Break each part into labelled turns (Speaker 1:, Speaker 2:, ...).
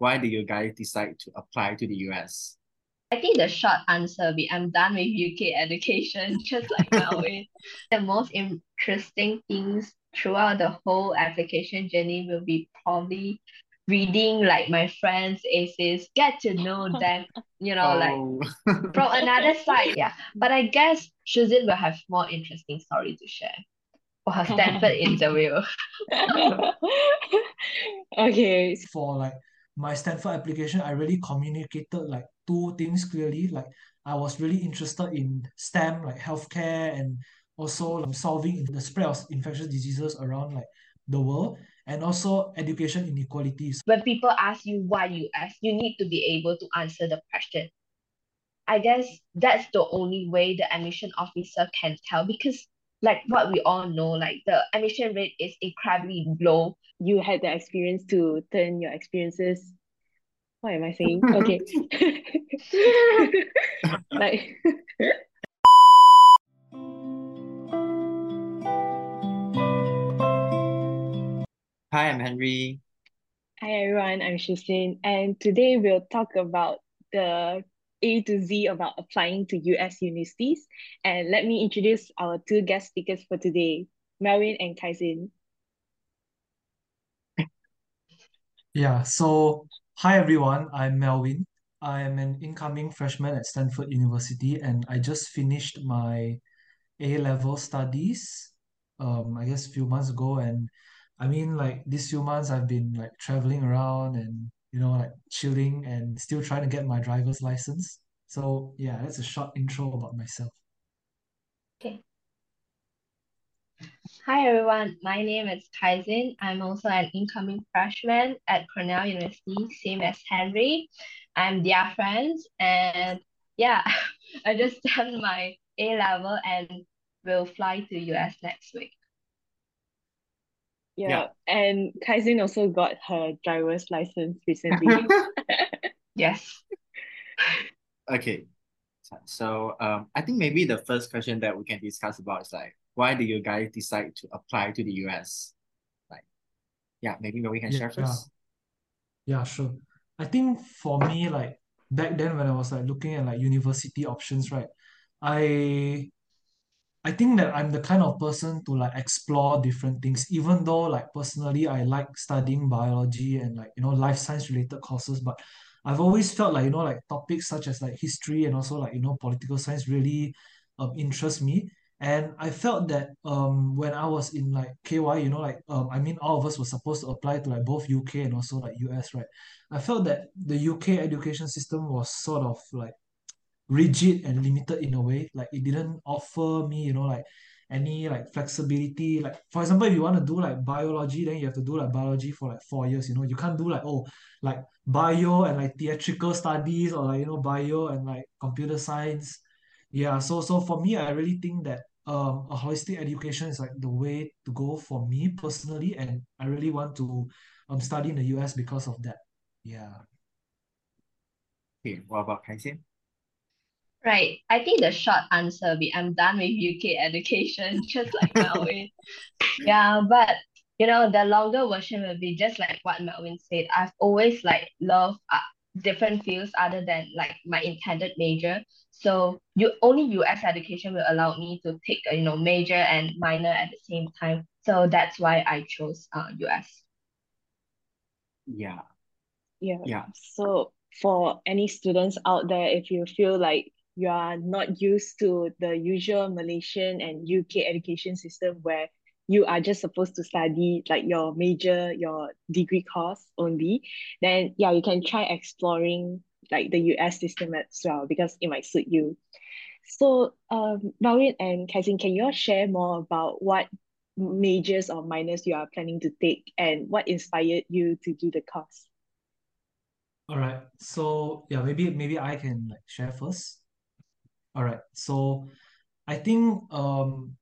Speaker 1: why did you guys decide to apply to the US?
Speaker 2: I think the short answer will be I'm done with UK education, just like Melwin. the most interesting things throughout the whole application journey will be probably reading like my friends' essays, get to know them, you know, like
Speaker 1: Oh,
Speaker 2: from another side. Yeah. But I guess Shu Xin will have more interesting story to share for her Stanford interview.
Speaker 3: Okay,
Speaker 4: for like my Stanford application, I really communicated like two things clearly. Like I was really interested in STEM, like healthcare, and also um, solving the spread of infectious diseases around like the world, and also education inequalities.
Speaker 2: When people ask you why you ask, you need to be able to answer the question. I guess that's the only way the admission officer can tell because like what we all know, like the admission rate is incredibly low.
Speaker 3: you had the experience to turn your experiences. What am I saying? Okay. Like
Speaker 1: hi, I'm Henry.
Speaker 3: Hi everyone, I'm Shu Xin, and today we'll talk about the A to Z about applying to US universities. And let me introduce our two guest speakers for today, Melwin and Khai Xin.
Speaker 4: Yeah, so hi everyone, I'm Melwin. I am an incoming freshman at Stanford University, and I just finished my A-level studies, um, I guess a few months ago. And I mean, like these few months, I've been like traveling around and you know, like chilling and still trying to get my driver's license. So yeah, that's a short intro about myself.
Speaker 2: Okay. Hi everyone, my name is Khai Xin. I'm also an incoming freshman at Cornell University, same as Henry. I'm their friends, and yeah, I just done my A level and will fly to US next week.
Speaker 3: Yeah,
Speaker 1: Yeah.
Speaker 3: and Khai Xin also got her driver's license recently.
Speaker 2: Yes.
Speaker 1: Okay. So, so um, I think maybe the first question that we can discuss about is like, why did you guys decide to apply to the US? Like, yeah, maybe we can share
Speaker 4: Yeah.
Speaker 1: first.
Speaker 4: Yeah, sure. I think for me, like back then when I was like looking at like university options, right? I I think that I'm the kind of person to like explore different things, even though like personally I like studying biology and like you know life science related courses, but I've always felt like you know like topics such as like history and also like you know political science really um interest me. And I felt that um when I was in like KY, you know, like um I mean all of us were supposed to apply to like both UK and also like US, right? I felt that the UK education system was sort of like rigid and limited in a way. Like it didn't offer me, you know, like any like flexibility. Like for example, if you want to do like biology, then you have to do like biology for like four years. You know, you can't do like oh like bio and like theatrical studies or like you know bio and like computer science. Yeah. So so for me, I really think that um a holistic education is like the way to go for me personally, and I really want to um study in the US because of that. Yeah.
Speaker 1: Okay, what about Khai Xin?
Speaker 2: Right. I think the short answer will be I'm done with UK education, just like Melwin. Yeah, but you know, the longer version will be just like what Melwin said. I've always like loved uh, different fields other than like my intended major. So you only US education will allow me to take a, you know major and minor at the same time. So that's why I chose uh US.
Speaker 1: Yeah,
Speaker 3: Yeah.
Speaker 1: yeah,
Speaker 3: So for any students out there, if you feel like you are not used to the usual Malaysian and UK education system where you are just supposed to study like your major, your degree course only, then yeah, you can try exploring like the US system as well because it might suit you. So, um, Melwin and Khai Xin, can you all share more about what majors or minors you are planning to take and what inspired you to do the course?
Speaker 4: All right. So yeah, maybe maybe I can like share first. All right. So I think um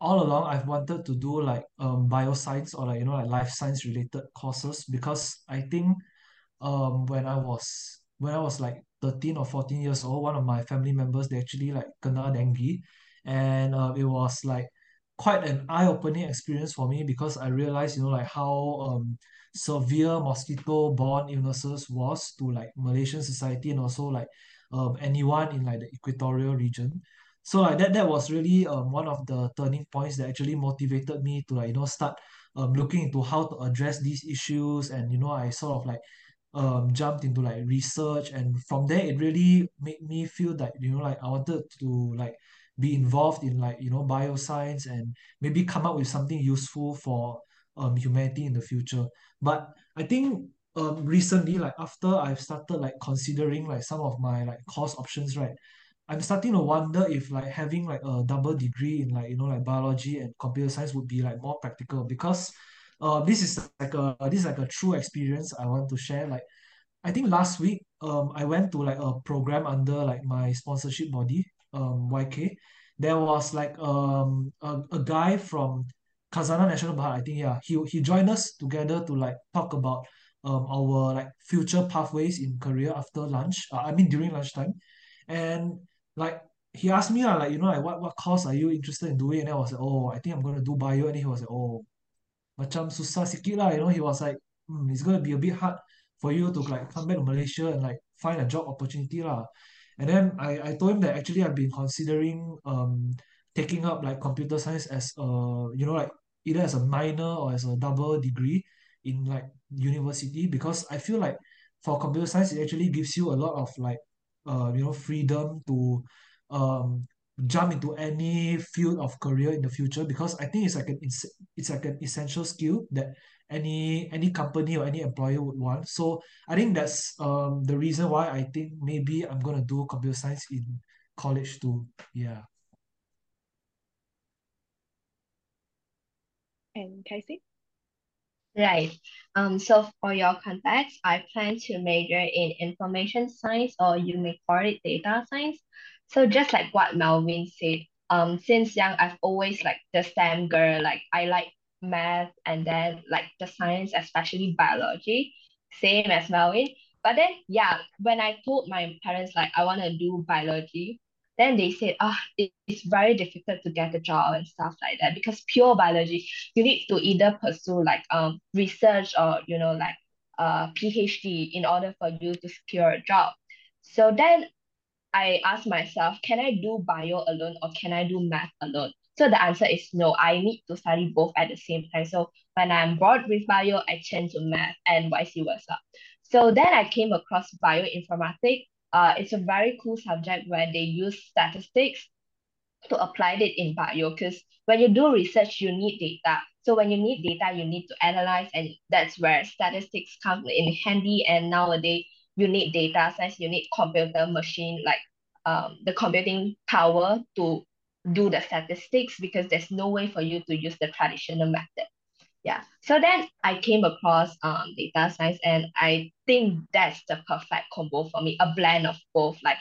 Speaker 4: all along I've wanted to do like um bioscience or like you know like life science related courses because I think um when I was when I was like 13 or 14 years old, one of my family members they actually like kena dengue and uh, it was like quite an eye-opening experience for me because I realized you know like how um severe mosquito-borne illnesses was to like Malaysian society and also like um anyone in like the equatorial region. So like that that was really um one of the turning points that actually motivated me to like you know start um looking into how to address these issues. And you know I sort of like um jumped into like research. And from there it really made me feel that you know like I wanted to like be involved in like you know bioscience and maybe come up with something useful for um humanity in the future. But I think um recently like after I've started like considering like some of my like course options right I'm starting to wonder if like having like a double degree in like you know like biology and computer science would be like more practical because uh this is like a this is like a true experience I want to share like I think last week um I went to like a program under like my sponsorship body um YK there was like um a, a guy from Khazanah National Park I think yeah he he joined us together to like talk about um our like future pathways in career after lunch uh, I mean during lunchtime. And like he asked me lah like you know like what what course are you interested in doing? And I was like oh I think I'm gonna do bio. And he was like oh macam susah sikit lah you know. He was like hmm, it's gonna be a bit hard for you to like come back to Malaysia and like find a job opportunity lah. And then I I told him that actually I've been considering um taking up like computer science as a you know like either as a minor or as a double degree in like university because I feel like for computer science it actually gives you a lot of like uh you know freedom to um jump into any field of career in the future because I think it's like an it's, like an essential skill that any any company or any employer would want. So I think that's um the reason why I think maybe I'm gonna do computer science in college too. Yeah.
Speaker 3: And Khai Xin?
Speaker 2: Right. Um, so for your context, I plan to major in information science or you may call it data science. So just like what Melwin said, um, since young I've always like the STEM girl, like I like math and then like the science, especially biology, same as Melwin. But then yeah, when I told my parents like I want to do biology, then they said, ah, it, it's very difficult to get a job and stuff like that because pure biology, you need to either pursue like um research or you know like uh PhD in order for you to secure a job. So then I asked myself, can I do bio alone or can I do math alone? So the answer is no, I need to study both at the same time. So when I'm bored with bio, I change to math and vice versa. So then I came across bioinformatics. Uh, it's a very cool subject where they use statistics to apply it in bio because when you do research, you need data. So when you need data, you need to analyze, and that's where statistics come in handy. And nowadays, you need data science, you need computer machine, like um, the computing power to do the statistics because there's no way for you to use the traditional method. Yeah. So then I came across um data science and I think that's the perfect combo for me, a blend of both, like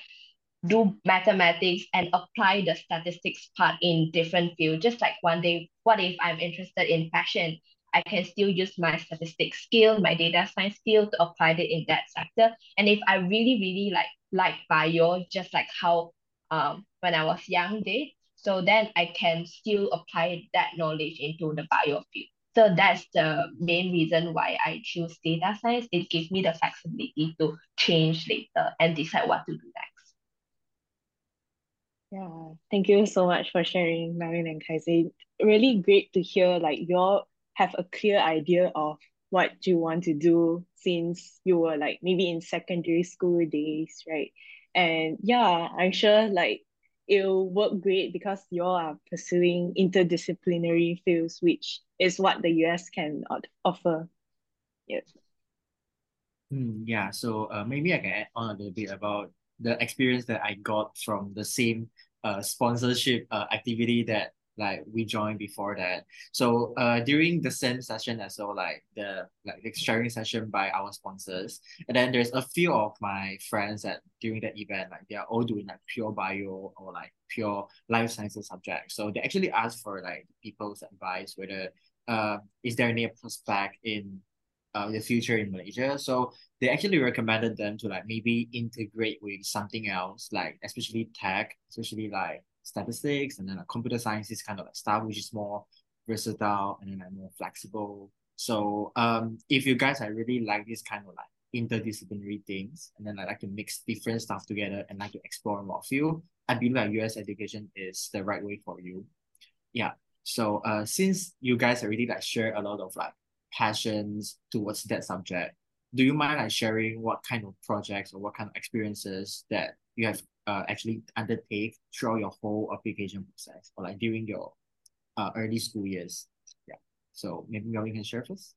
Speaker 2: do mathematics and apply the statistics part in different fields. Just like one day, what if I'm interested in fashion? I can still use my statistics skill, my data science skill to apply it in that sector. And if I really, really like like bio, just like how um when I was young did, so then I can still apply that knowledge into the bio field. So that's the main reason why I choose data science. It gives me the flexibility to change later and decide what to do next.
Speaker 3: Yeah, thank you so much for sharing, Marion and Khai Xin. Really great to hear like you all have a clear idea of what you want to do since you were like maybe in secondary school days, right? And yeah, I'm sure like it'll work great because you all are pursuing interdisciplinary fields, which is what the US can offer. Yes.
Speaker 1: Mm, yeah, so uh, maybe I can add on a little bit about the experience that I got from the same uh, sponsorship uh, activity that like we joined before that. So uh during the same session as well, like the like the sharing session by our sponsors. And then there's a few of my friends that during that event, like they are all doing like pure bio or like pure life sciences subjects. So they actually asked for like people's advice whether uh is there any prospect in uh, the future in Malaysia. So they actually recommended them to like maybe integrate with something else, like especially tech, especially like statistics and then like computer science is kind of like stuff which is more versatile and then like more flexible. So um, if you guys are really like this kind of like interdisciplinary things and then I like to mix different stuff together and like to explore more field, I believe that US education is the right way for you. Yeah. So uh since you guys already like share a lot of like passions towards that subject, do you mind like sharing what kind of projects or what kind of experiences that you have uh, actually undertake throughout your whole application process or like during your uh, early school years? Yeah. So maybe you can share first.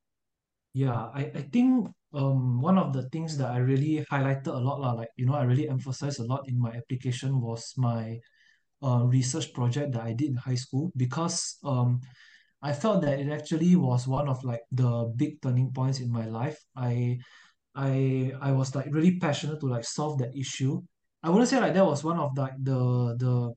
Speaker 4: Yeah, I, I think um one of the things that I really highlighted a lot lah, like you know, I really emphasized a lot in my application was my uh, research project that I did in high school because um I felt that it actually was one of like the big turning points in my life. I I I was like really passionate to like solve that issue. I wouldn't say like that was one of like the the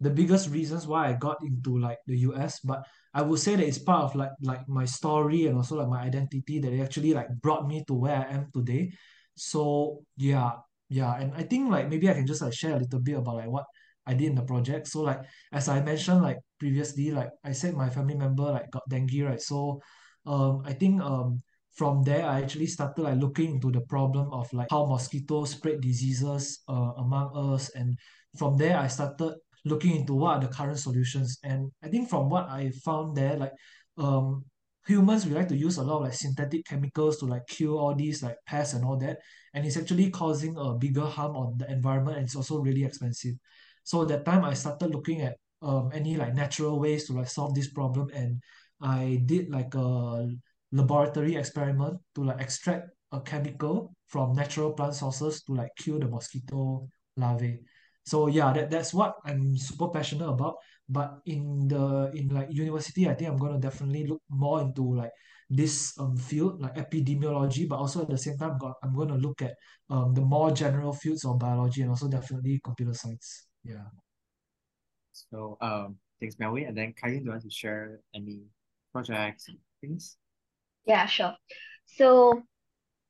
Speaker 4: the biggest reasons why I got into like the US, but I would say that it's part of like like my story and also like my identity that actually like brought me to where I am today. So yeah, yeah, and I think like maybe I can just like share a little bit about like what I did in the project. So like as I mentioned like previously, like I said my family member like got dengue, right? So um I think um from there I actually started like looking into the problem of like how mosquitoes spread diseases uh, among us and from there I started looking into what are the current solutions. And I think from what I found there, like um humans we like to use a lot of like synthetic chemicals to like kill all these like pests and all that. And it's actually causing a bigger harm on the environment and it's also really expensive. So at that time I started looking at um any like natural ways to like solve this problem and I did like a laboratory experiment to like extract a chemical from natural plant sources to like kill the mosquito larvae. So yeah that that's what I'm super passionate about. But in the in like university I think I'm gonna definitely look more into like this um field like epidemiology but also at the same time got, I'm gonna look at um the more general fields of biology and also definitely computer science. Yeah.
Speaker 1: So um thanks Melwin. And then Kylie, do you want to share any projects things?
Speaker 2: Yeah, sure. So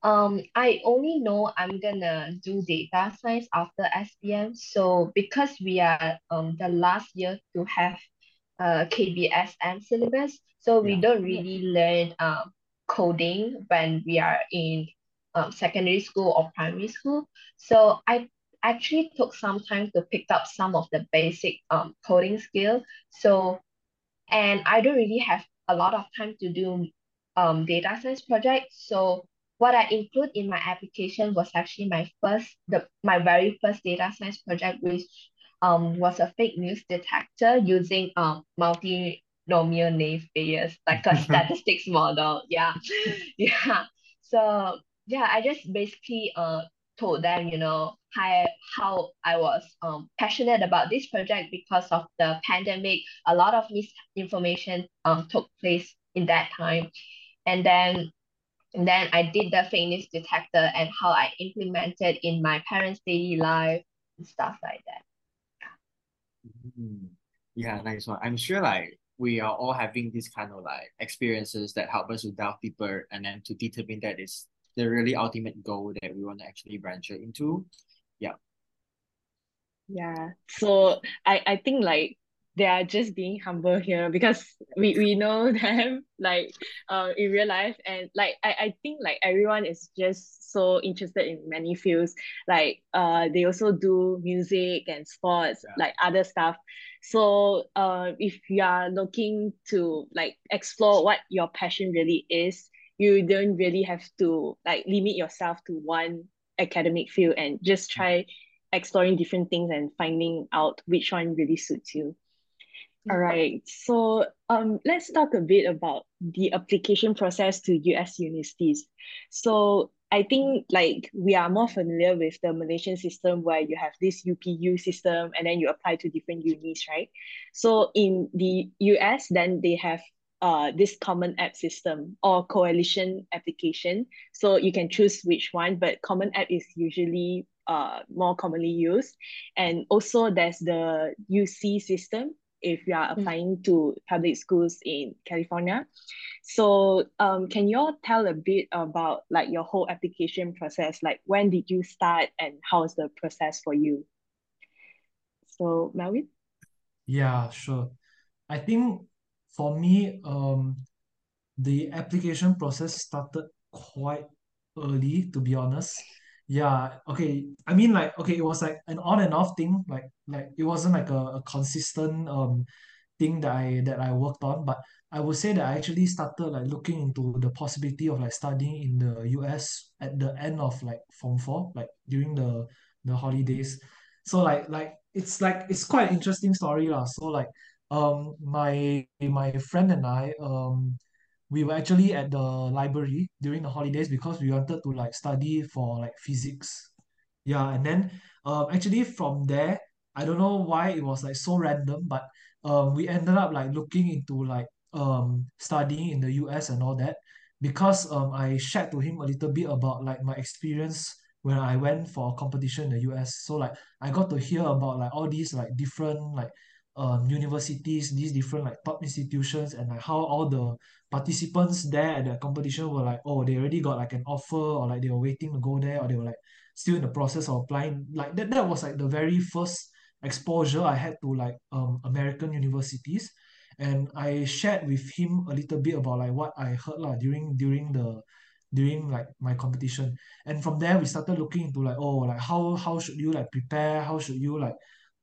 Speaker 2: um, I only know I'm gonna do data science after SPM. So because we are um the last year to have uh KBSM syllabus, so we
Speaker 1: Yeah.
Speaker 2: don't really learn um coding when we are in um secondary school or primary school. So I actually took some time to pick up some of the basic um coding skill. So and I don't really have a lot of time to do um data science project. So what I include in my application was actually my first the my very first data science project, which um was a fake news detector using um multinomial naive Bayes, like a statistics model. Yeah. Yeah. So yeah, I just basically uh told them, you know, how how I was um passionate about this project because of the pandemic. A lot of misinformation um took place in that time. And then and then I did the fake news detector and how I implemented in my parents' daily life and stuff like that.
Speaker 1: Mm. Yeah, nice one. I'm sure like we are all having this kind of like experiences that help us to delve deeper and then to determine that is the really ultimate goal that we want to actually venture into. Yeah.
Speaker 3: Yeah. So I I think like they are just being humble here because we, we know them like uh, in real life. And like I, I think like everyone is just so interested in many fields. Like uh they also do music and sports
Speaker 1: Yeah.
Speaker 3: like other stuff. So uh if you are looking to like explore what your passion really is you don't really have to like limit yourself to one academic field and just try exploring different things and finding out which one really suits you all right. So um, let's talk a bit about the application process to US universities. So I think like we are more familiar with the Malaysian system where you have this UPU system and then you apply to different unis, right? So in the US, then they have uh, this common app system or coalition application. So you can choose which one, but common app is usually uh, more commonly used. And also there's the UC system if you are applying to public schools in California. So um, can you all tell a bit about like your whole application process? Like when did you start and how's the process for you? So Melwin?
Speaker 4: Yeah, sure. I think for me, um, the application process started quite early, to be honest. Yeah, okay. I mean like okay, it was like an on and off thing, like like it wasn't like a, a consistent um thing that I that I worked on, but I would say that I actually started like looking into the possibility of like studying in the US at the end of like Form 4, like during the the holidays. So like like it's like it's quite an interesting story lah. So like um my my friend and I um we were actually at the library during the holidays because we wanted to like study for like physics. Yeah, and then um actually from there, I don't know why it was like so random, but um we ended up like looking into like um studying in the US and all that because um I shared to him a little bit about like my experience when I went for a competition in the US. So like I got to hear about like all these like different like um universities, these different like top institutions and like how all the participants there at the competition were like, oh, they already got like an offer or like they were waiting to go there or they were like still in the process of applying. Like that that was like the very first exposure I had to like um American universities. And I shared with him a little bit about like what I heard lah during during the during like my competition. And from there we started looking into like, oh, like how how should you like prepare? How should you like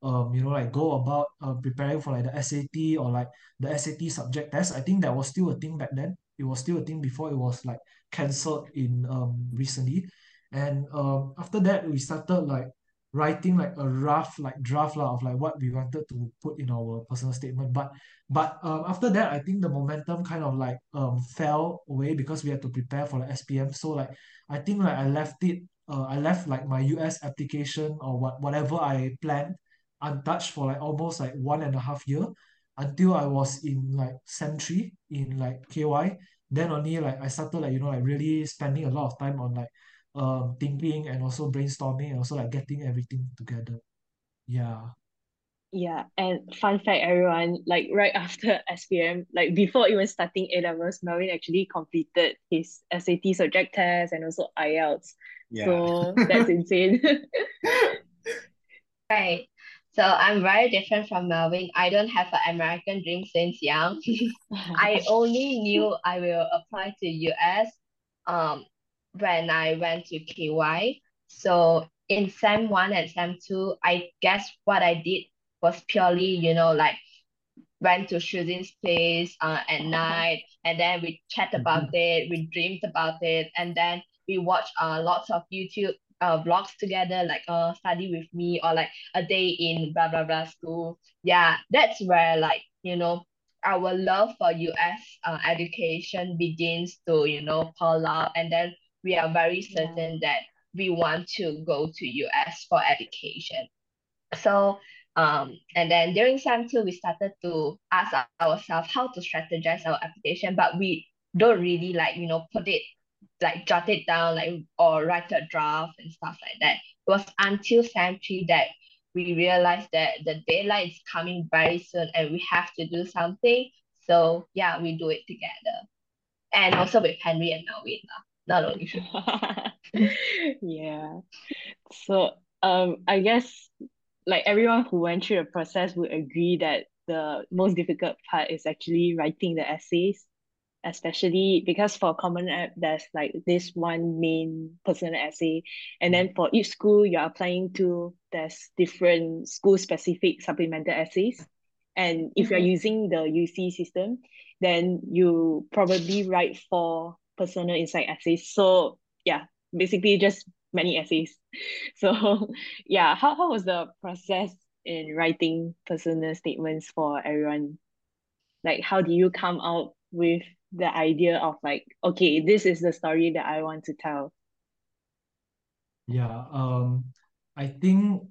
Speaker 4: um, you know, like go about uh, preparing for like the SAT or like the SAT subject test. I think that was still a thing back then. It was still a thing before it was like cancelled in um recently. And um after that we started like writing like a rough like draft lah of like what we wanted to put in our personal statement. But but um after that I think the momentum kind of like um fell away because we had to prepare for the SPM. So like I think like I left it uh, I left like my US application or what whatever I planned untouched for like almost like one and a half year until I was in like sem three in like KY. Then only like I started like you know like really spending a lot of time on like um thinking and also brainstorming and also like getting everything together. Yeah.
Speaker 3: Yeah, and fun fact, everyone, like right after SPM, like before even starting A levels, Melwin actually completed his SAT subject test and also IELTS.
Speaker 1: Yeah.
Speaker 3: So that's insane.
Speaker 2: Right. So I'm very different from Melwin. I don't have an American dream since young. I only knew I will apply to US um when I went to KY. So in SEM one and SEM two, I guess what I did was purely, you know, like went to Shu Xin's place uh, at night and then we chat about it, we dreamed about it, and then we watched uh, lots of YouTube uh, vlogs together, like uh, study with me or like a day in blah blah blah school. Yeah, that's where like, you know, our love for US uh, education begins to, you know, pull out and then we are very
Speaker 3: Yeah.
Speaker 2: certain that we want to go to US for education. So um and then during SEM two we started to ask ourselves how to strategize our application, but we don't really like you know put it like jot it down like or write a draft and stuff like that. It was until SEM three that we realized that the deadline is coming very soon and we have to do something. So yeah, we do it together. And also with Henry and lah, not only
Speaker 3: Yeah. So um I guess like everyone who went through the process would agree that the most difficult part is actually writing the essays, especially because for Common App there's like this one main personal essay, and then for each school you're applying to, there's different school specific supplemental essays. And if you're
Speaker 2: Mhm.
Speaker 3: using the UC system, then you probably write four personal insight essays. So yeah, basically just many essays. So yeah, how, how was the process in writing personal statements for everyone? Like how do you come out with the idea of like, okay, this is the story that I want to tell?
Speaker 4: Yeah, um, I think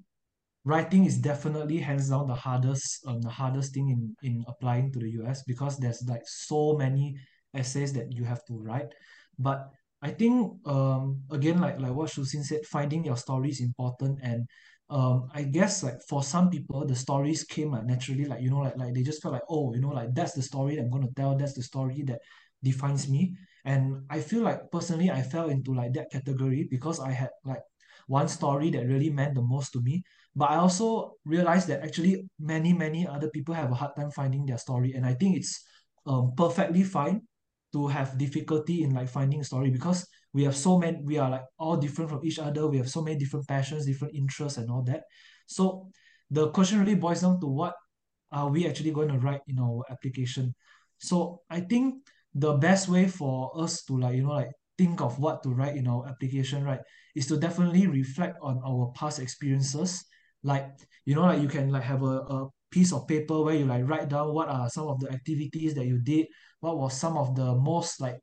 Speaker 4: writing is definitely hands down the hardest um the hardest thing in in applying to the US because there's like so many essays that you have to write. But I think um again like like what Shu Xin said, finding your story is important and um I guess like for some people the stories came like naturally like you know like like they just felt like oh you know like that's the story I'm gonna tell that's the story that defines me and I feel like personally I fell into like that category because I had like one story that really meant the most to me but I also realized that actually many, many other people have a hard time finding their story. And I think it's um, perfectly fine to have difficulty in like finding a story because we have so many we are like all different from each other. We have so many different passions different interests and all that. So the question really boils down to what are we actually going to write in our application? So i think the best way for us to like you know like think of what to write in our application right is to definitely reflect on our past experiences. Like you know like you can like have a, a piece of paper where you like write down what are some of the activities that you did what was some of the most like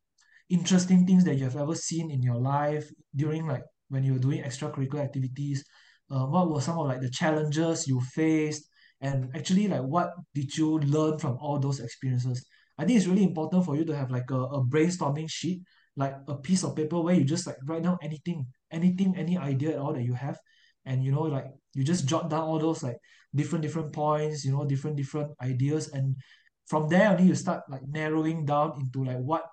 Speaker 4: interesting things that you have ever seen in your life during like when you were doing extracurricular activities? Uh, what were some of like the challenges you faced? And actually like what did you learn from all those experiences? I think it's really important for you to have like a, a brainstorming sheet like a piece of paper where you just like write down anything anything any idea at all that you have. And you know like you just jot down all those like different different points you know different different ideas. And from there only you start like narrowing down into like what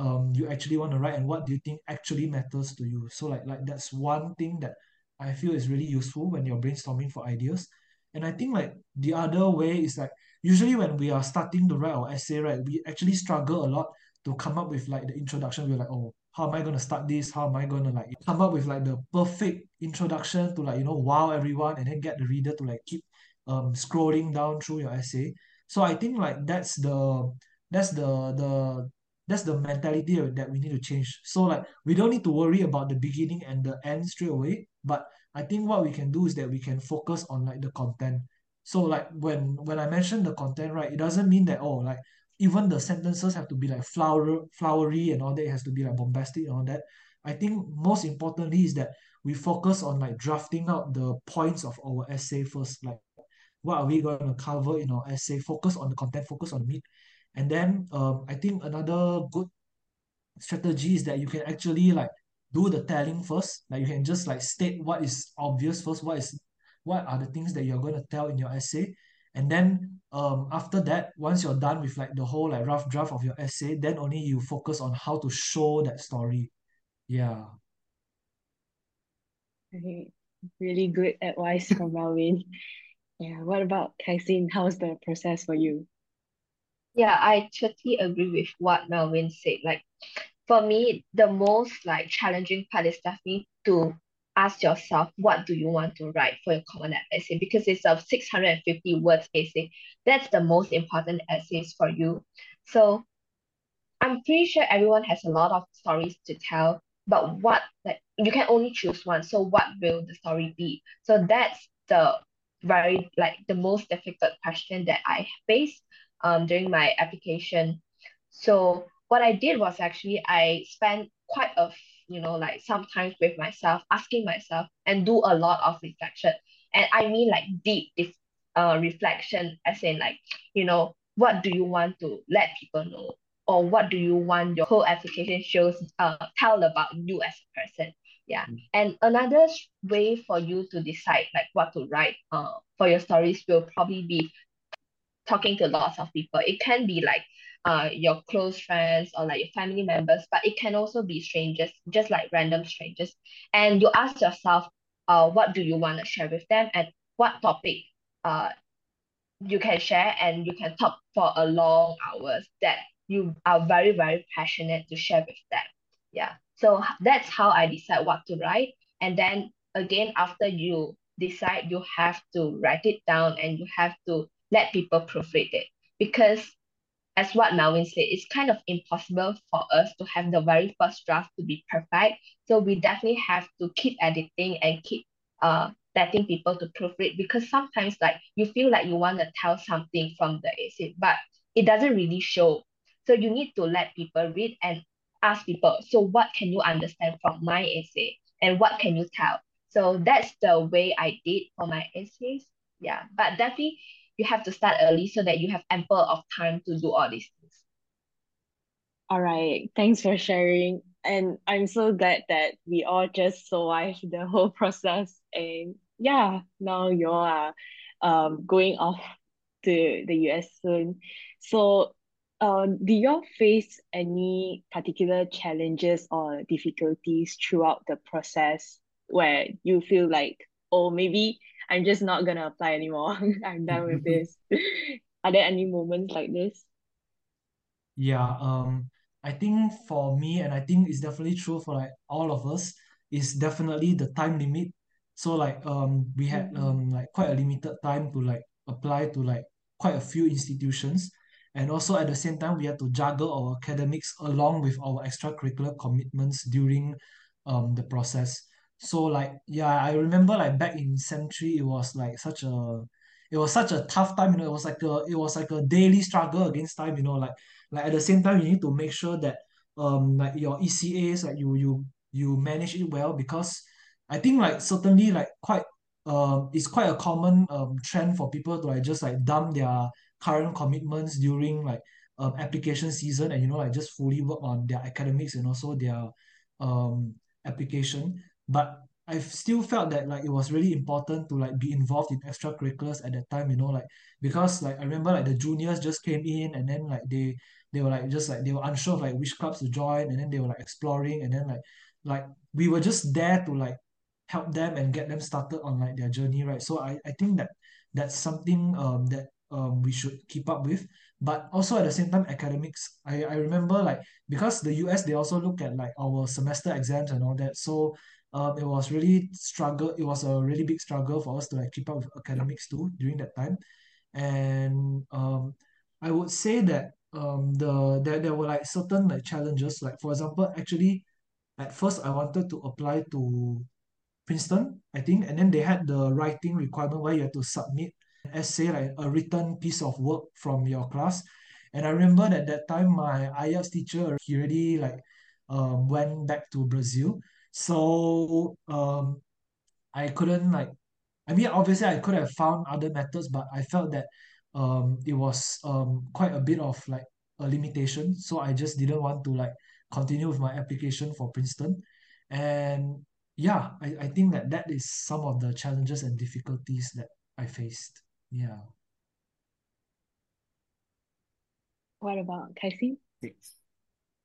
Speaker 4: um you actually want to write and what do you think actually matters to you? So like like that's one thing that I feel is really useful when you're brainstorming for ideas. And I think like the other way is like usually when we are starting to write our essay right we actually struggle a lot to come up with like the introduction. We're like oh how am I going to start this? How am I going to like come up with like the perfect introduction to like you know wow everyone and then get the reader to like keep um scrolling down through your essay. So I think like that's the that's the the that's the mentality that we need to change. So like we don't need to worry about the beginning and the end straight away but I think what we can do is that we can focus on like the content. So like when when I mention the content right it doesn't mean that oh like even the sentences have to be like flower flowery and all that. It has to be like bombastic and all that. I think most importantly is that we focus on like drafting out the points of our essay first. Like what are we going to cover in our essay? Focus on the content focus on the meat and then um, I think another good strategy is that you can actually like do the telling first like you can just like state what is obvious first what is what are the things that you're going to tell in your essay and then um after that once you're done with like the whole like rough draft of your essay then only you focus on how to show that story yeah
Speaker 3: Okay, really good advice from Melwin. Yeah, what about Khai Xin? How's the process for you?
Speaker 2: Yeah, I totally agree with what Melwin said. Like for me, the most like challenging part is definitely to ask yourself what do you want to write for your common essay because it's a 650 words essay. That's the most important essays for you. So I'm pretty sure everyone has a lot of stories to tell, but what like you can only choose one. So what will the story be? So that's the very like the most difficult question that I faced um during my application. So what I did was actually I spent quite a you know like sometimes with myself asking myself and do a lot of reflection and I mean like deep uh reflection as in like you know what do you want to let people know or what do you want your whole application shows uh tell about you as a person yeah
Speaker 1: Mm.
Speaker 2: and another way for you to decide like what to write uh for your stories will probably be talking to lots of people. It can be like uh your close friends or like your family members, but it can also be strangers, just like random strangers. And you ask yourself, uh, what do you want to share with them and what topic uh you can share and you can talk for a long hours that you are very, very passionate to share with them. Yeah. So that's how I decide what to write. And then again, after you decide, you have to write it down and you have to let people proofread it. Because as what Melwin said, it's kind of impossible for us to have the very first draft to be perfect. So we definitely have to keep editing and keep uh letting people to proofread because sometimes like you feel like you want to tell something from the essay, but it doesn't really show. So you need to let people read and ask people, so what can you understand from my essay and what can you tell? So that's the way I did for my essays. Yeah, but definitely you have to start early so that you have ample of time to do all these things.
Speaker 3: All right, thanks for sharing. And I'm so glad that we all just survived the whole process. And yeah, now you all are um going off to the US soon. So, um, do you all face any particular challenges or difficulties throughout the process where you feel like, oh, maybe I'm just not gonna apply anymore. I'm done with this. Are there any moments like this?
Speaker 4: Yeah, um, I think for me, and I think it's definitely true for like all of us, is definitely the time limit. So like um we had
Speaker 3: Mm.
Speaker 4: um like quite a limited time to like apply to like quite a few institutions. And also at the same time we had to juggle our academics along with our extracurricular commitments during um the process. So like yeah, I remember like back in sem three it was like such a it was such a tough time, you know, it was like a it was like a daily struggle against time, you know, like like at the same time you need to make sure that um like your E_C_As like you you you manage it well because I think like certainly like quite um it's quite a common um trend for people to like just like dump their current commitments during like um application season and you know like just fully work on their academics and also their um application but I've still felt that like it was really important to like be involved in extracurriculars at that time you know like because like I remember like the juniors just came in and then like they they were like just like they were unsure of like which clubs to join and then they were like exploring and then like like we were just there to like help them and get them started on like their journey right? So I, I think that that's something um that um we should keep up with. But also at the same time academics I, I remember like because the US they also look at like our semester exams and all that. So um it was really struggle it was a really big struggle for us to like keep up with academics too during that time. And um I would say that um the there, there were like certain like challenges. Like for example actually at first I wanted to apply to Princeton I think and then they had the writing requirement where you had to submit an essay like a written piece of work from your class. And I remember that that time my IELTS teacher he already like um went back to Brazil so um I couldn't like I mean obviously I could have found other methods but I felt that um it was um quite a bit of like a limitation. So I just didn't want to like continue with my application for Princeton. And yeah I, I think that that is some of the challenges and difficulties that I faced. Yeah.
Speaker 3: What about Khai Xin?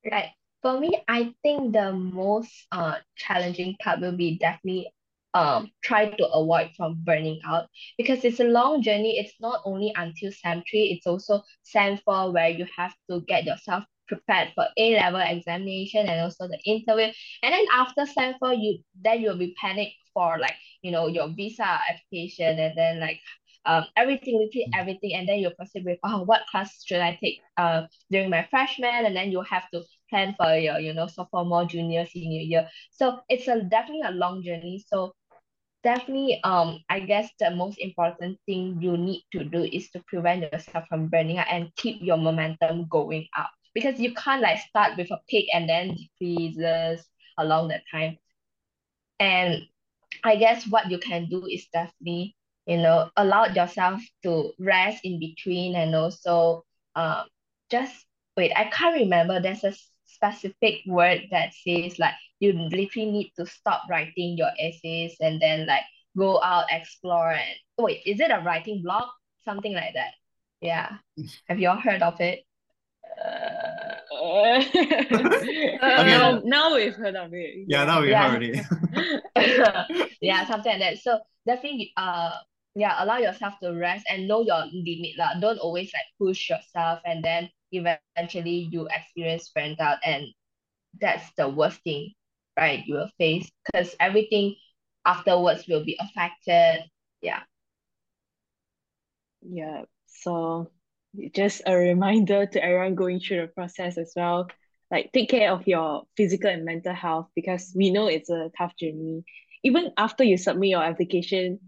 Speaker 2: Right. For me, I think the most uh challenging part will be definitely um try to avoid from burning out. Because it's a long journey. It's not only until sem three, it's also sem four where you have to get yourself prepared for A level examination and also the interview. And then after sem four, you then you'll be panicked for like, you know, your visa application and then like um everything, literally everything, and then you proceed with oh what class should I take uh during my freshman? And then you have to plan for your you know sophomore junior senior year. So it's a definitely a long journey. So definitely um I guess the most important thing you need to do is to prevent yourself from burning out and keep your momentum going up. Because you can't like start with a peak and then decreases along the time. And I guess what you can do is definitely, you know, allow yourself to rest in between and also um just wait, I can't remember. There's a specific word that says like you literally need to stop writing your essays and then like go out, explore and wait, is it a writing block Something like that. Yeah. Have you all heard of it?
Speaker 3: Uh,
Speaker 1: Okay.
Speaker 3: now, now we've heard of it.
Speaker 1: Yeah, now we
Speaker 2: Yeah.
Speaker 1: heard it.
Speaker 2: yeah, something like that. So definitely, uh, yeah, allow yourself to rest and know your limit lah. Don't always like push yourself, and then eventually you experience burnout and that's the worst thing, right? You will face because everything afterwards will be affected. Yeah.
Speaker 3: Yeah, so just a reminder to everyone going through the process as well. Like, take care of your physical and mental health because we know it's a tough journey. Even after you submit your application,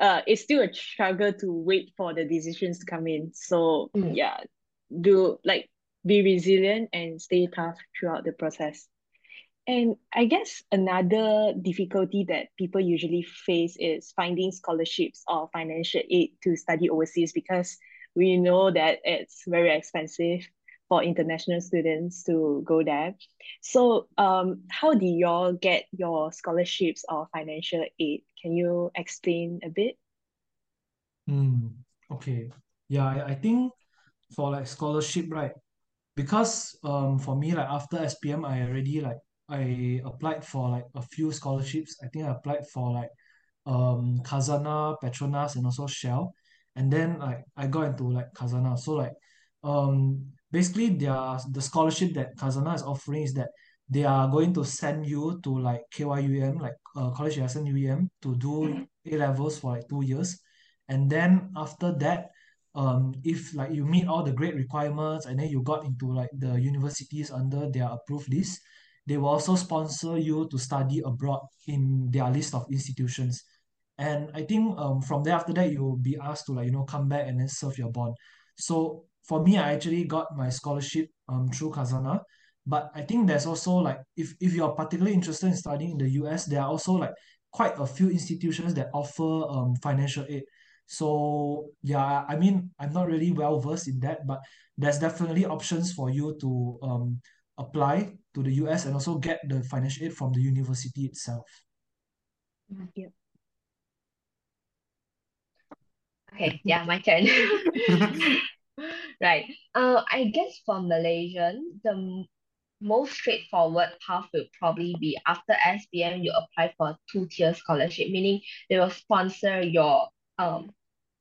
Speaker 3: uh, it's still a struggle to wait for the decisions to come in. So,
Speaker 2: Mm.
Speaker 3: yeah, do like be resilient and stay tough throughout the process. And I guess another difficulty that people usually face is finding scholarships or financial aid to study overseas because we know that it's very expensive for international students to go there. So, um, how do y'all get your scholarships or financial aid? Can you explain a bit?
Speaker 4: Mm, okay. Yeah, I, I think for like scholarship, right? Because um for me like after SPM I already like I applied for like a few scholarships. I think I applied for like um Khazanah, Petronas and also Shell. And then like I got into like Khazanah. So like um basically their the scholarship that Khazanah is offering is that they are going to send you to like KYUM, like uh, College Yayasan UEM, to do A levels for like two years, and then after that, um, if like you meet all the grade requirements and then you got into like the universities under their approved list, they will also sponsor you to study abroad in their list of institutions. And I think um, from there after that, you'll be asked to like, you know, come back and then serve your bond. So for me, I actually got my scholarship um, through Khazanah. But I think there's also like, if, if you're particularly interested in studying in the US, there are also like quite a few institutions that offer um, financial aid. So yeah, I mean, I'm not really well versed in that, but there's definitely options for you to um, apply to the US and also get the financial aid from the university itself.
Speaker 3: Yep.
Speaker 2: Okay, yeah, my turn. Right. Uh, I guess for Malaysian, the m- most straightforward path will probably be after SPM, you apply for a two-tier scholarship, meaning they will sponsor your um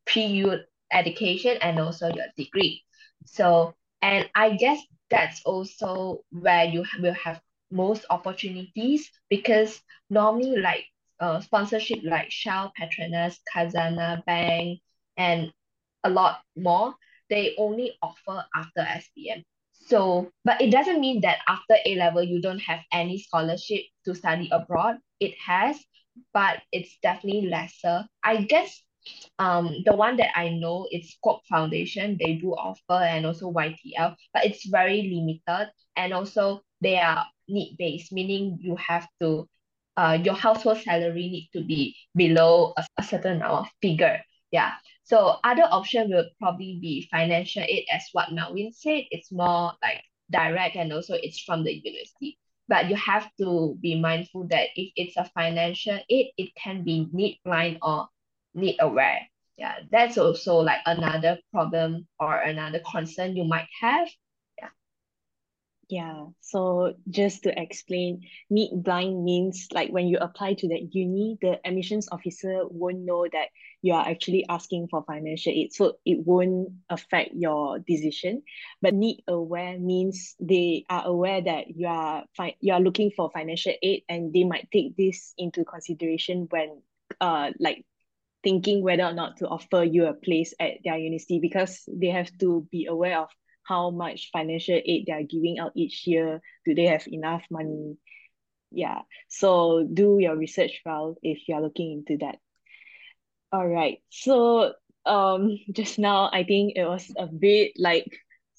Speaker 2: pre-U education and also your degree. So, and I guess that's also where you will have most opportunities because normally like uh sponsorship like Shell, Petronas, Khazanah Bank, and a lot more, they only offer after SPM. So, but it doesn't mean that after A level you don't have any scholarship to study abroad. It has, but it's definitely lesser. I guess um the one that I know is Scope Foundation. They do offer and also YTL, but it's very limited and also they are need based, meaning you have to uh your household salary need to be below a, a certain amount of figure. Yeah. So other option will probably be financial aid, as what Melwin said. It's more like direct and also it's from the university. But you have to be mindful that if it's a financial aid, it can be need blind or need aware. Yeah, that's also like another problem or another concern you might have.
Speaker 3: Yeah, Yeah. so just to explain, need blind means like when you apply to that uni, the admissions officer won't know that you are actually asking for financial aid. So it won't affect your decision. But need aware means they are aware that you are fi- you are looking for financial aid and they might take this into consideration when uh like thinking whether or not to offer you a place at their university because they have to be aware of how much financial aid they are giving out each year. Do they have enough money? Yeah. So do your research well if you're looking into that. All right. So um just now I think it was a bit like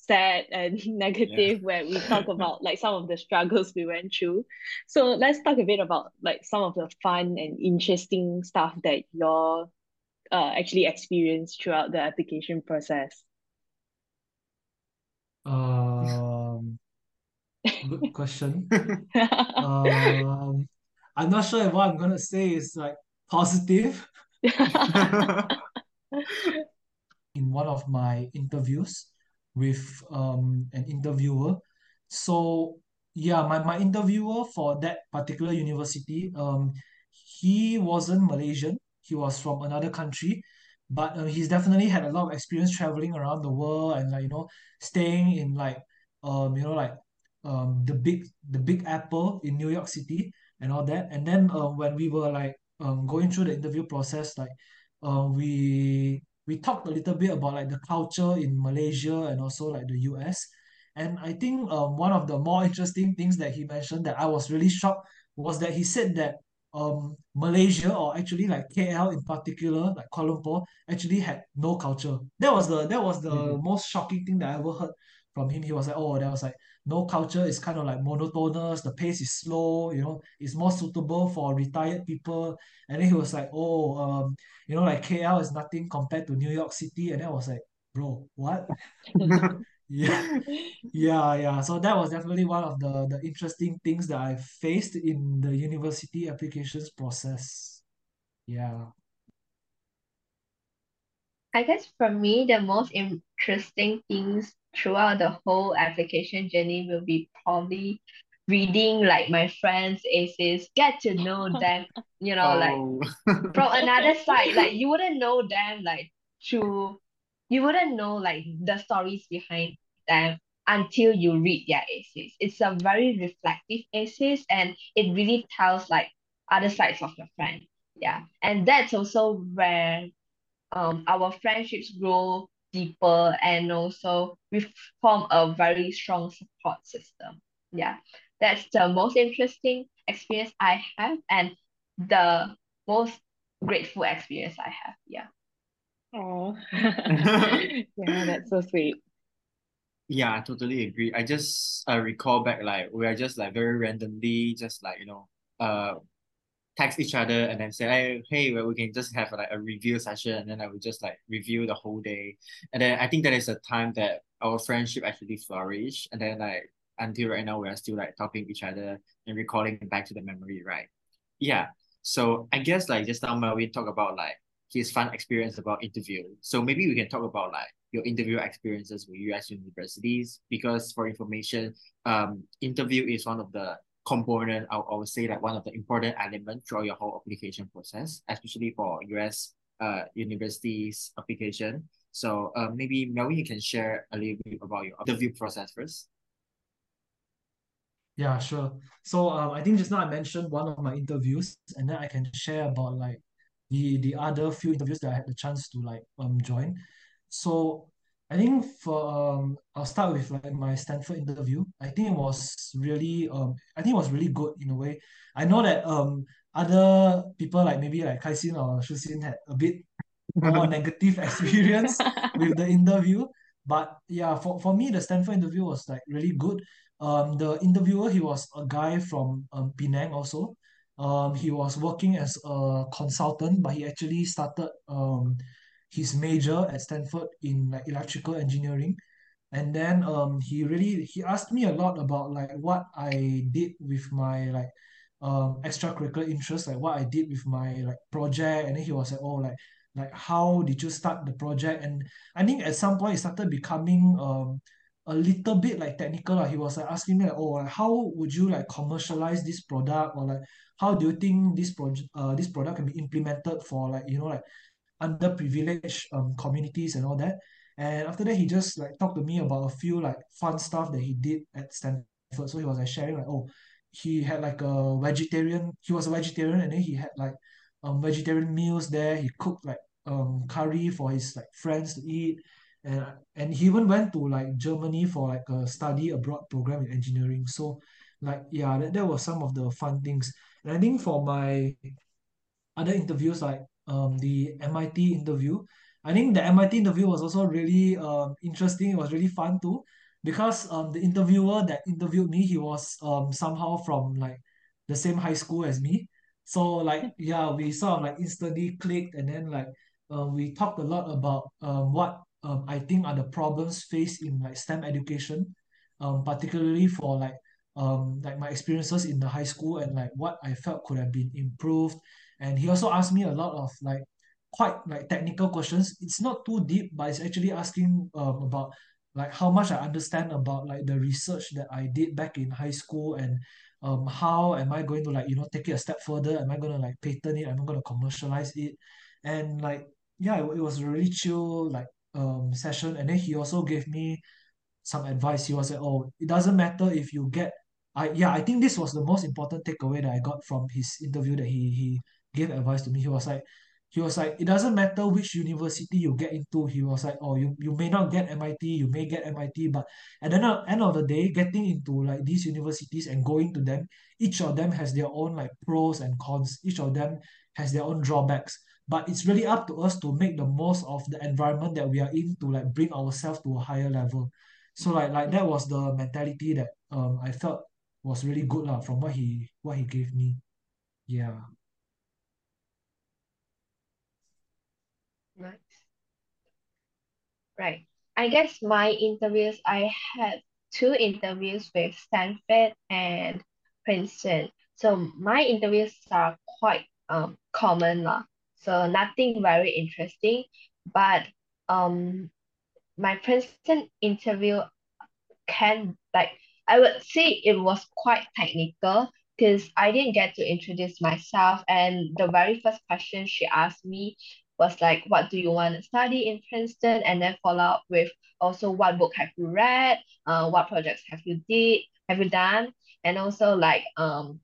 Speaker 3: sad and negative where we talk about like some of the struggles we went through. So let's talk a bit about like some of the fun and interesting stuff that you're uh, actually experienced throughout the application process.
Speaker 4: Um, good question. Um, I'm not sure if what I'm gonna say is like positive. in one of my interviews with um an interviewer. So yeah, my, my interviewer for that particular university, um, he wasn't Malaysian. He was from another country, but uh, he's definitely had a lot of experience traveling around the world and like you know staying in like um you know like um the big the Big Apple in New York City and all that. And then uh, when we were like um going through the interview process, like uh, we we talked a little bit about like the culture in Malaysia and also like the US. And I think um, one of the more interesting things that he mentioned that I was really shocked was that he said that um, Malaysia or actually like KL in particular, like Kuala Lumpur, actually had no culture. That was the that was the
Speaker 1: Mhm.
Speaker 4: most shocking thing that I ever heard from him. He was like, oh, there was like no culture is kind of like monotonous, the pace is slow, you know, it's more suitable for retired people. And then he was like, oh, um, you know, like KL is nothing compared to New York City. And then I was like, bro, what? Yeah, yeah, yeah. So that was definitely one of the the interesting things that I faced in the university applications process. Yeah.
Speaker 2: I guess for me, the most interesting things throughout the whole application journey will be probably reading like my friends' essays, get to know them, you know, like
Speaker 1: Oh.
Speaker 2: from another side. Like you wouldn't know them like through, you wouldn't know like the stories behind them until you read their essays. It's a very reflective essays and it really tells like other sides of your friend. Yeah. And that's also where um our friendships grow deeper and also we form a very strong support system. Yeah. That's the most interesting experience I have and the most grateful experience I have. Yeah.
Speaker 3: Oh, yeah, that's so sweet.
Speaker 1: Yeah, I totally agree. I just uh, recall back like we are just like very randomly just like you know uh text each other and then say hey well, we can just have like a review session and then I would just like review the whole day. And then I think that is a time that our friendship actually flourished. And then like until right now we are still like talking to each other and recalling back to the memory right? Yeah. So I guess like just now we talk about like his fun experience about interview. So maybe we can talk about like your interview experiences with US universities because for information um interview is one of the component, I, I would say that one of the important elements throughout your whole application process, especially for US uh, universities application. So uh, maybe Melwin, you can share a little bit about your interview process first.
Speaker 4: Yeah, sure. So um, I think just now I mentioned one of my interviews, and then I can share about like the the other few interviews that I had the chance to like um join. So I think for um, I'll start with like my Stanford interview. I think it was really um, I think it was really good in a way. I know that um, other people like maybe like Khai Xin or Shu Xin had a bit more negative experience with the interview. But yeah, for, for me, the Stanford interview was like really good. Um, the interviewer, he was a guy from um, Penang also. Um, he was working as a consultant, but he actually started um, his major at Stanford in like electrical engineering. And then um he really he asked me a lot about like what I did with my like um extracurricular interest, like what I did with my like project. And then he was like, oh like like how did you start the project? And I think at some point it started becoming um a little bit like technical. Like he was like asking me like, oh like, how would you like commercialize this product or like how do you think this project uh this product can be implemented for like you know like underprivileged um, communities and all that. And after that, he just like talked to me about a few like fun stuff that he did at Stanford. So he was like sharing like, oh, he had like a vegetarian. He was a vegetarian, and then he had like um vegetarian meals there. He cooked like um curry for his like friends to eat, and and he even went to like Germany for like a study abroad program in engineering. So like yeah, that, that was some of the fun things. And I think for my other interviews like um the MIT interview. I think the MIT interview was also really um interesting. It was really fun too, because um the interviewer that interviewed me, he was um somehow from like the same high school as me. So like yeah, we sort of like instantly clicked, and then like uh, we talked a lot about um what um I think are the problems faced in like STEM education, um particularly for like um like my experiences in the high school and like what I felt could have been improved and he also asked me a lot of like quite like technical questions. It's not too deep, but it's actually asking um, about like how much I understand about like the research that I did back in high school and um how am I going to like you know take it a step further? Am I gonna like patent it? Am I gonna commercialize it? And like yeah, it, it was a really chill like um session. And then he also gave me some advice. He was like, oh, it doesn't matter if you get I yeah, I think this was the most important takeaway that I got from his interview that he he gave advice to me. He was like, he was like, it doesn't matter which university you get into. He was like, oh, you, you may not get MIT, you may get MIT, but at the end of the day, getting into like these universities and going to them, each of them has their own like pros and cons. Each of them has their own drawbacks. But it's really up to us to make the most of the environment that we are in to like bring ourselves to a higher level. So like like that was the mentality that um I felt was really good lah from what he what he gave me. Yeah.
Speaker 2: Nice. Right. I guess my interviews, I had two interviews with Stanford and Princeton. So my interviews are quite um common lah. So nothing very interesting. But um my Princeton interview can like I would say it was quite technical because I didn't get to introduce myself and the very first question she asked me was like, what do you want to study in Princeton? And then follow up with also what book have you read? Uh, what projects have you did have you done? And also like um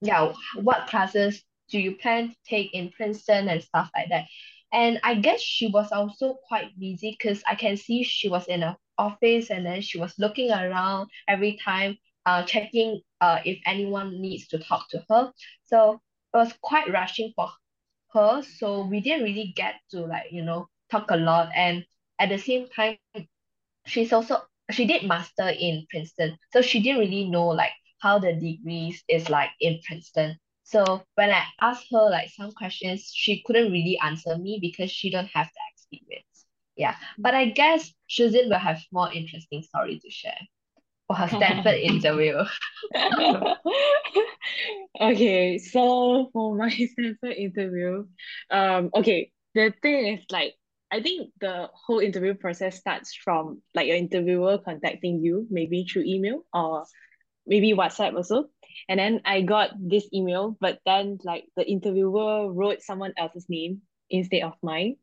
Speaker 2: yeah, what classes do you plan to take in Princeton and stuff like that. And I guess she was also quite busy because I can see she was in a office and then she was looking around every time, uh, checking uh if anyone needs to talk to her. So it was quite rushing for her. So we didn't really get to like, you know, talk a lot. And at the same time, she's also she did master in Princeton. So she didn't really know like how the degrees is like in Princeton. So when I asked her like some questions, she couldn't really answer me because she don't have the experience. Yeah. But I guess Shu Xin will have more interesting story to share for her Stanford interview.
Speaker 3: okay, so for my Stanford interview, um, okay, the thing is like I think the whole interview process starts from like your interviewer contacting you, maybe through email or maybe WhatsApp also. And then I got this email, but then like the interviewer wrote someone else's name instead of mine.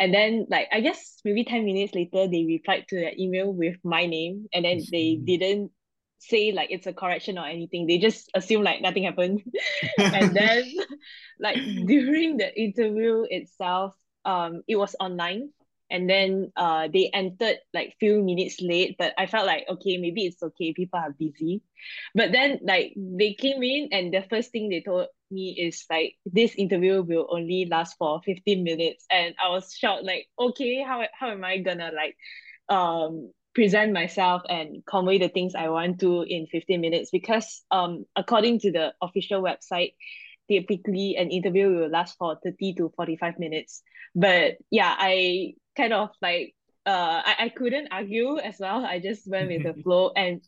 Speaker 3: And then like I guess maybe 10 minutes later they replied to that email with my name and then they didn't say like it's a correction or anything. They just assume like nothing happened. and then like during the interview itself, um it was online and then uh they entered like few minutes late but i felt like okay maybe it's okay people are busy. But then like they came in and the first thing they told me is like this interview will only last for 15 minutes. And i was shocked like okay how, how am i gonna like um present myself and convey the things i want to in 15 minutes? Because um according to the official website typically an interview will last for 30 to 45 minutes. But yeah i kind of like uh I, I couldn't argue as well. I just went with the flow and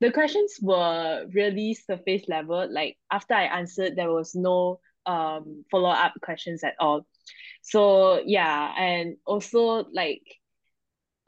Speaker 3: the questions were really surface level. Like after I answered, there was no um follow up questions at all. So yeah, and also like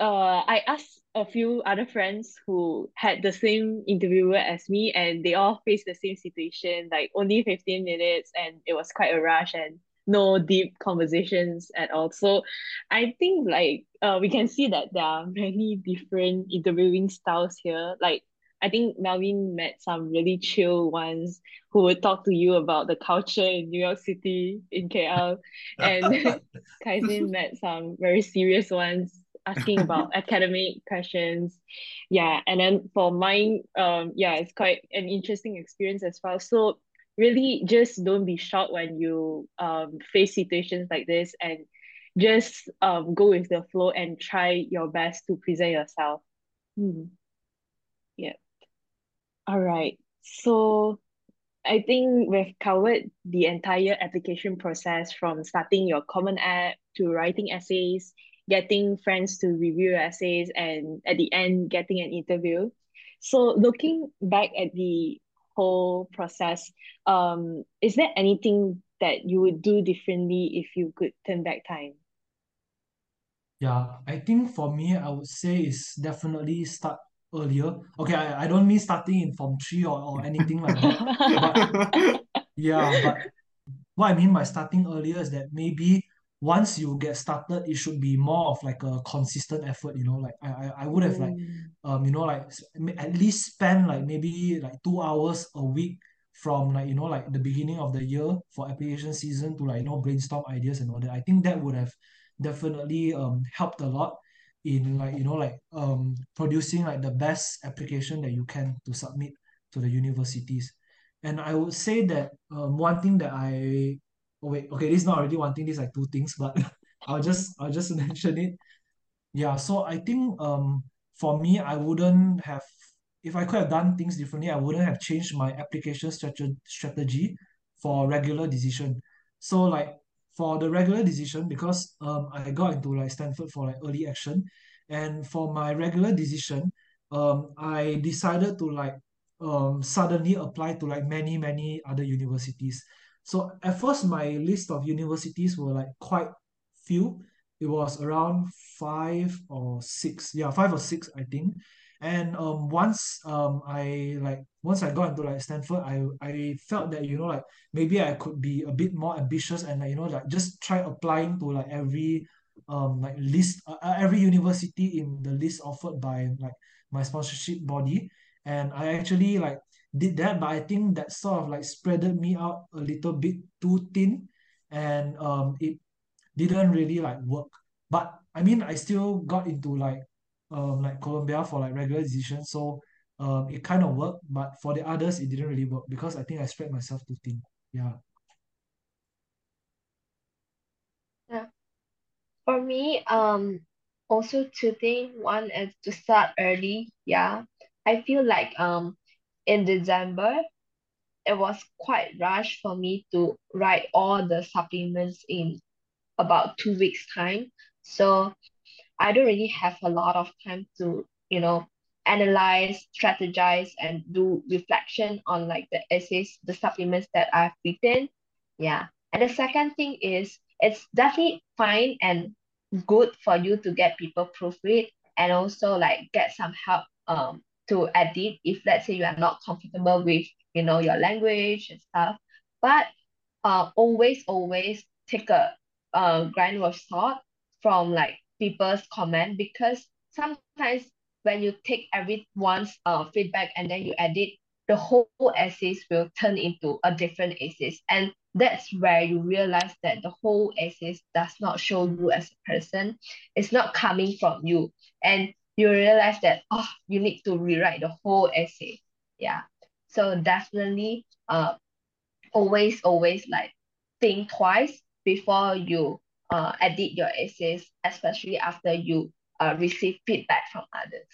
Speaker 3: uh I asked a few other friends who had the same interviewer as me and they all faced the same situation, like only 15 minutes and it was quite a rush and no deep conversations at all. So I think like uh we can see that there are many different interviewing styles here. Like I think Melwin met some really chill ones who would talk to you about the culture in New York City, in KL. And Khai Xin met some very serious ones asking about academic questions. Yeah. And then for mine, um, yeah, it's quite an interesting experience as well. So really just don't be shocked when you um face situations like this and just um go with the flow and try your best to present yourself. Hmm. Yeah. All right. So I think we've covered the entire application process from starting your common app to writing essays, getting friends to review essays, and at the end, getting an interview. So looking back at the whole process, um, is there anything that you would do differently if you could turn back time?
Speaker 4: Yeah, I think for me, I would say is definitely start earlier. Okay, I, I don't mean starting in form three or, or anything like that. But yeah, but what I mean by starting earlier is that maybe once you get started, it should be more of like a consistent effort, you know, like I I, I would have like
Speaker 3: Mm.
Speaker 4: um, you know, like at least spend like maybe like two hours a week from like, you know, like the beginning of the year for application season to like, you know, brainstorm ideas and all that. I think that would have definitely um helped a lot in like, you know, like um producing like the best application that you can to submit to the universities. And I would say that um, one thing that I oh wait, okay, this is not already one thing, this like two things, but I'll just I'll just mention it. Yeah, so I think um for me, I wouldn't have if I could have done things differently, I wouldn't have changed my application strategy for regular decision. So like for the regular decision, because um I got into like Stanford for like early action, and for my regular decision, um I decided to like um suddenly apply to like many many other universities. So at first my list of universities were like quite few. It was around five or six. Yeah, five or six, I think. And um once um I like once I got into like Stanford, I I felt that you know like maybe I could be a bit more ambitious and like you know like just try applying to like every um like list uh, uh, every university in the list offered by like my sponsorship body and I actually like did that but I think that sort of like spreaded me out a little bit too thin and um it didn't really like work but I mean I still got into like um like Columbia for like regular decisions so um it kind of worked but for the others it didn't really work because I think I spread myself too thin yeah
Speaker 2: Yeah. For me, um, also two things. One is to start early. Yeah. I feel like um in December it was quite rush for me to write all the supplements in about two weeks time. So I don't really have a lot of time to, you know, analyze, strategize, and do reflection on like the essays, the supplements that I've written. Yeah. And the second thing is it's definitely fine and good for you to get people proofread and also like get some help um to edit if let's say you are not comfortable with, you know, your language and stuff. But uh always, always take a uh grain of salt from like people's comment because sometimes when you take everyone's uh feedback and then you edit, the whole essays will turn into a different essays. And that's where you realize that the whole essays does not show you as a person. It's not coming from you. And you realize that oh you need to rewrite the whole essay. Yeah. So definitely uh always always like think twice before you uh, edit your essays, especially after you uh, receive feedback from others.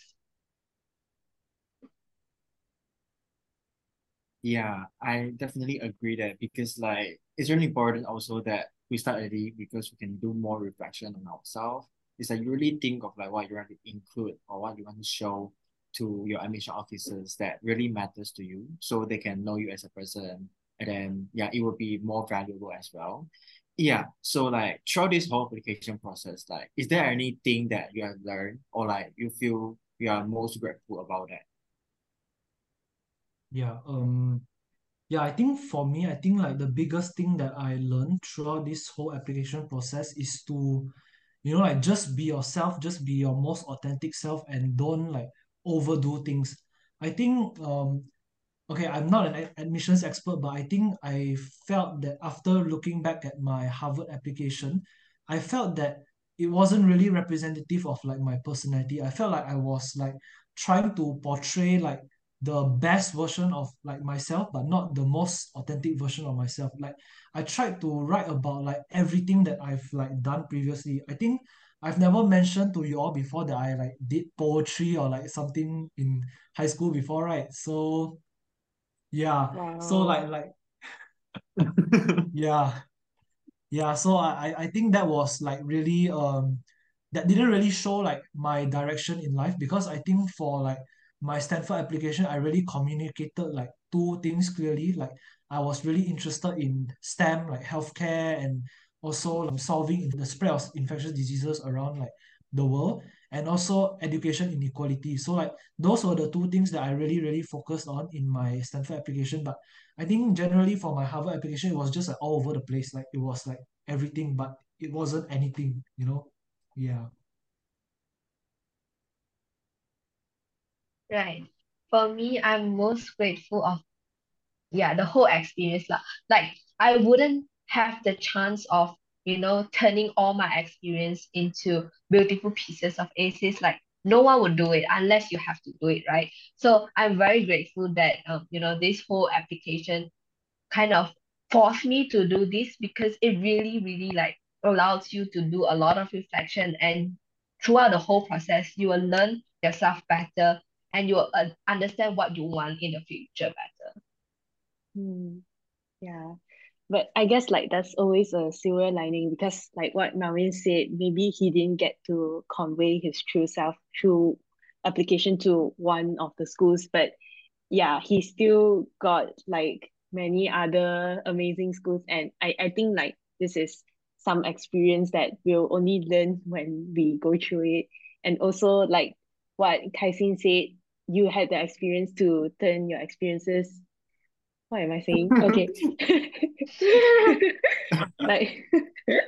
Speaker 1: Yeah, I definitely agree that because like it's really important also that we start early because we can do more reflection on ourselves. It's like you really think of like what you want to include or what you want to show to your admission officers that really matters to you so they can know you as a person and then yeah it will be more valuable as well. Yeah, so like throughout this whole application process, like is there anything that you have learned or like you feel you are most grateful about that?
Speaker 4: yeah um Yeah, I think for me, I think like the biggest thing that I learned throughout this whole application process is to, you know, like just be yourself, just be your most authentic self and don't like overdo things. I think um okay, I'm not an admissions expert, but I think I felt that after looking back at my Harvard application, I felt that it wasn't really representative of like my personality. I felt like I was like trying to portray like the best version of like myself, but not the most authentic version of myself. Like I tried to write about like everything that I've like done previously. I think I've never mentioned to you all before that I like did poetry or like something in high school before, right? So yeah. So like like yeah. Yeah, so I I I think that was like really um that didn't really show like my direction in life because I think for like my Stanford application I really communicated like two things clearly like I was really interested in STEM like healthcare and also like, solving the spread of infectious diseases around like the world and also education inequality so like those were the two things that I really really focused on in my Stanford application but I think generally for my Harvard application it was just like all over the place like it was like everything, but it wasn't anything, you know? Yeah.
Speaker 2: Right. For me, I'm most grateful of yeah, the whole experience lah. Like I wouldn't have the chance of, you know, turning all my experience into beautiful pieces of essays. Like no one would do it unless you have to do it, right? So I'm very grateful that um, you know, this whole application kind of forced me to do this because it really, really like allows you to do a lot of reflection and throughout the whole process, you will learn yourself better and you will uh, understand what you want in the future better.
Speaker 3: Hmm. Yeah. But I guess like that's always a silver lining because like what Marvin said, maybe he didn't get to convey his true self through application to one of the schools, but yeah, he still got like many other amazing schools. And I, I think like this is some experience that we'll only learn when we go through it. And also like what Khai Xin said, you had the experience to turn your experiences. What am I saying? Okay. like,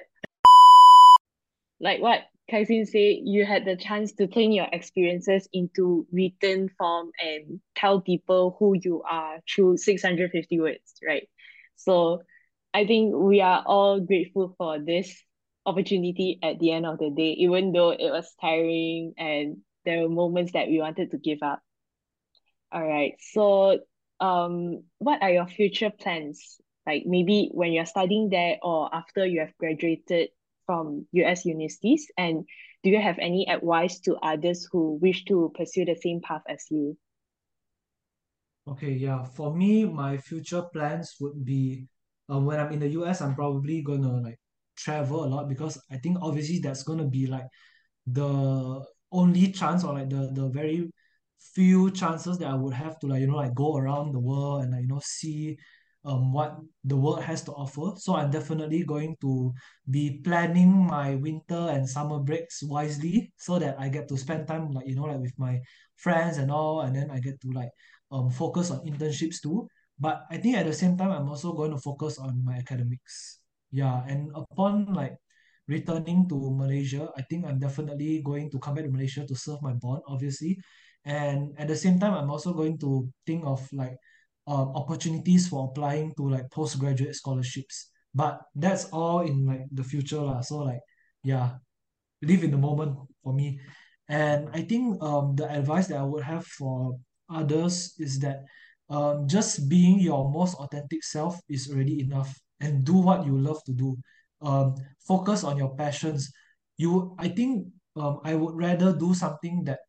Speaker 3: like what Khai Xin said, you had the chance to turn your experiences into written form and tell people who you are through 650 words, right? So I think we are all grateful for this opportunity at the end of the day, even though it was tiring and there were moments that we wanted to give up. All right. So um what are your future plans? Like maybe when you're studying there or after you have graduated from US universities? And do you have any advice to others who wish to pursue the same path as you?
Speaker 4: Okay, yeah. For me, my future plans would be uh, when I'm in the US, I'm probably gonna like travel a lot because I think obviously that's gonna be like the only chance or like the the very few chances that I would have to like you know like go around the world and like you know see um what the world has to offer. So I'm definitely going to be planning my winter and summer breaks wisely so that I get to spend time like you know like with my friends and all, and then I get to like um focus on internships too. But I think at the same time, I'm also going to focus on my academics. Yeah, and upon like returning to Malaysia, I think I'm definitely going to come back to Malaysia to serve my bond, obviously. And at the same time, I'm also going to think of like um, opportunities for applying to like postgraduate scholarships. But that's all in like the future lah. So like, yeah, live in the moment for me. And I think um the advice that I would have for others is that um just being your most authentic self is already enough and do what you love to do. Um focus on your passions. You I think um I would rather do something that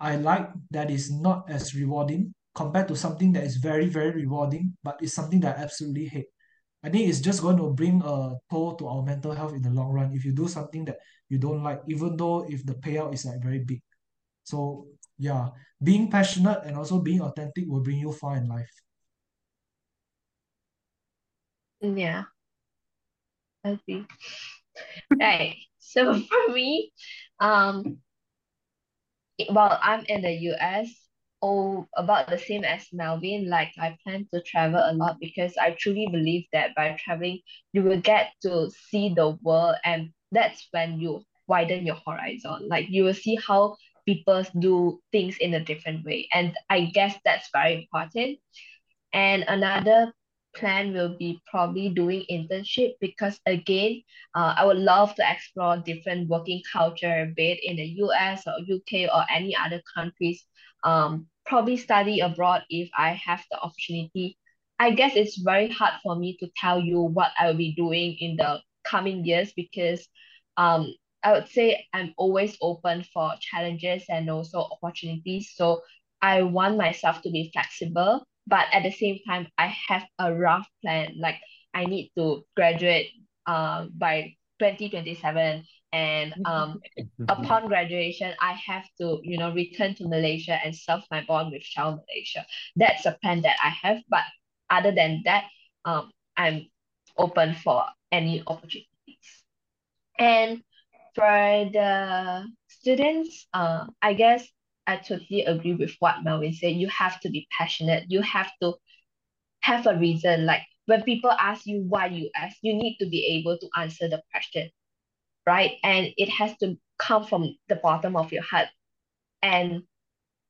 Speaker 4: I like that is not as rewarding compared to something that is very, very rewarding, but it's something that I absolutely hate. I think it's just going to bring a toll to our mental health in the long run if you do something that you don't like, even though if the payout is like very big. So yeah, being passionate and also being authentic will bring you far in life.
Speaker 2: Yeah, I see. Right. So for me, um, while I'm in the US, oh, about the same as Melwin, like I plan to travel a lot because I truly believe that by traveling, you will get to see the world, and that's when you widen your horizon. Like you will see how people do things in a different way. And I guess that's very important. And another plan will be probably doing internship because again, uh, I would love to explore different working culture, be it in the US or UK or any other countries. Um, probably study abroad if I have the opportunity. I guess it's very hard for me to tell you what I will be doing in the coming years because um I would say I'm always open for challenges and also opportunities. So I want myself to be flexible but at the same time I have a rough plan. Like I need to graduate uh, by 2027 and um upon graduation I have to you know return to Malaysia and serve my bond with Shell Malaysia. That's a plan that I have but other than that um I'm open for any opportunities. And for the students uh I guess I totally agree with what Melwin said. You have to be passionate. You have to have a reason. Like when people ask you why you ask, you need to be able to answer the question, right? And it has to come from the bottom of your heart. And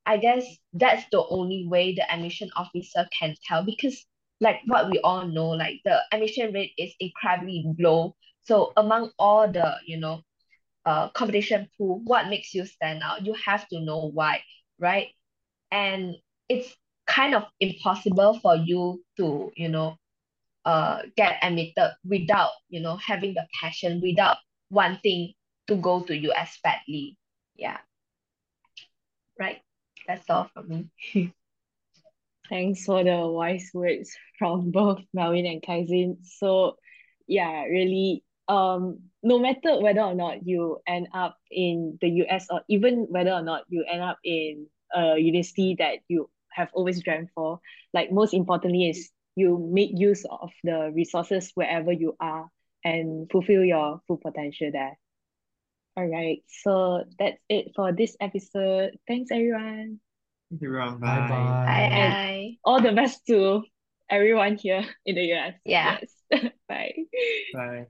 Speaker 2: I guess that's the only way the admission officer can tell because like what we all know, like the admission rate is incredibly low. So among all the, you know, uh, competition pool, what makes you stand out? You have to know why, right? And it's kind of impossible for you to, you know, uh, get admitted without, you know, having the passion, without wanting to go to US badly. Yeah. Right. That's all from me.
Speaker 3: Thanks for the wise words from both Melwin and Khai Xin. So yeah, really um no matter whether or not you end up in the US or even whether or not you end up in a university that you have always dreamt for, like most importantly is you make use of the resources wherever you are and fulfill your full potential there. All right, so that's it for this episode. Thanks, everyone.
Speaker 1: Thank you, everyone.
Speaker 4: Bye
Speaker 1: Bye.
Speaker 4: bye.
Speaker 2: Bye.
Speaker 3: All the best to everyone here in the US.
Speaker 2: Yeah.
Speaker 3: Yes. Bye.
Speaker 1: Bye.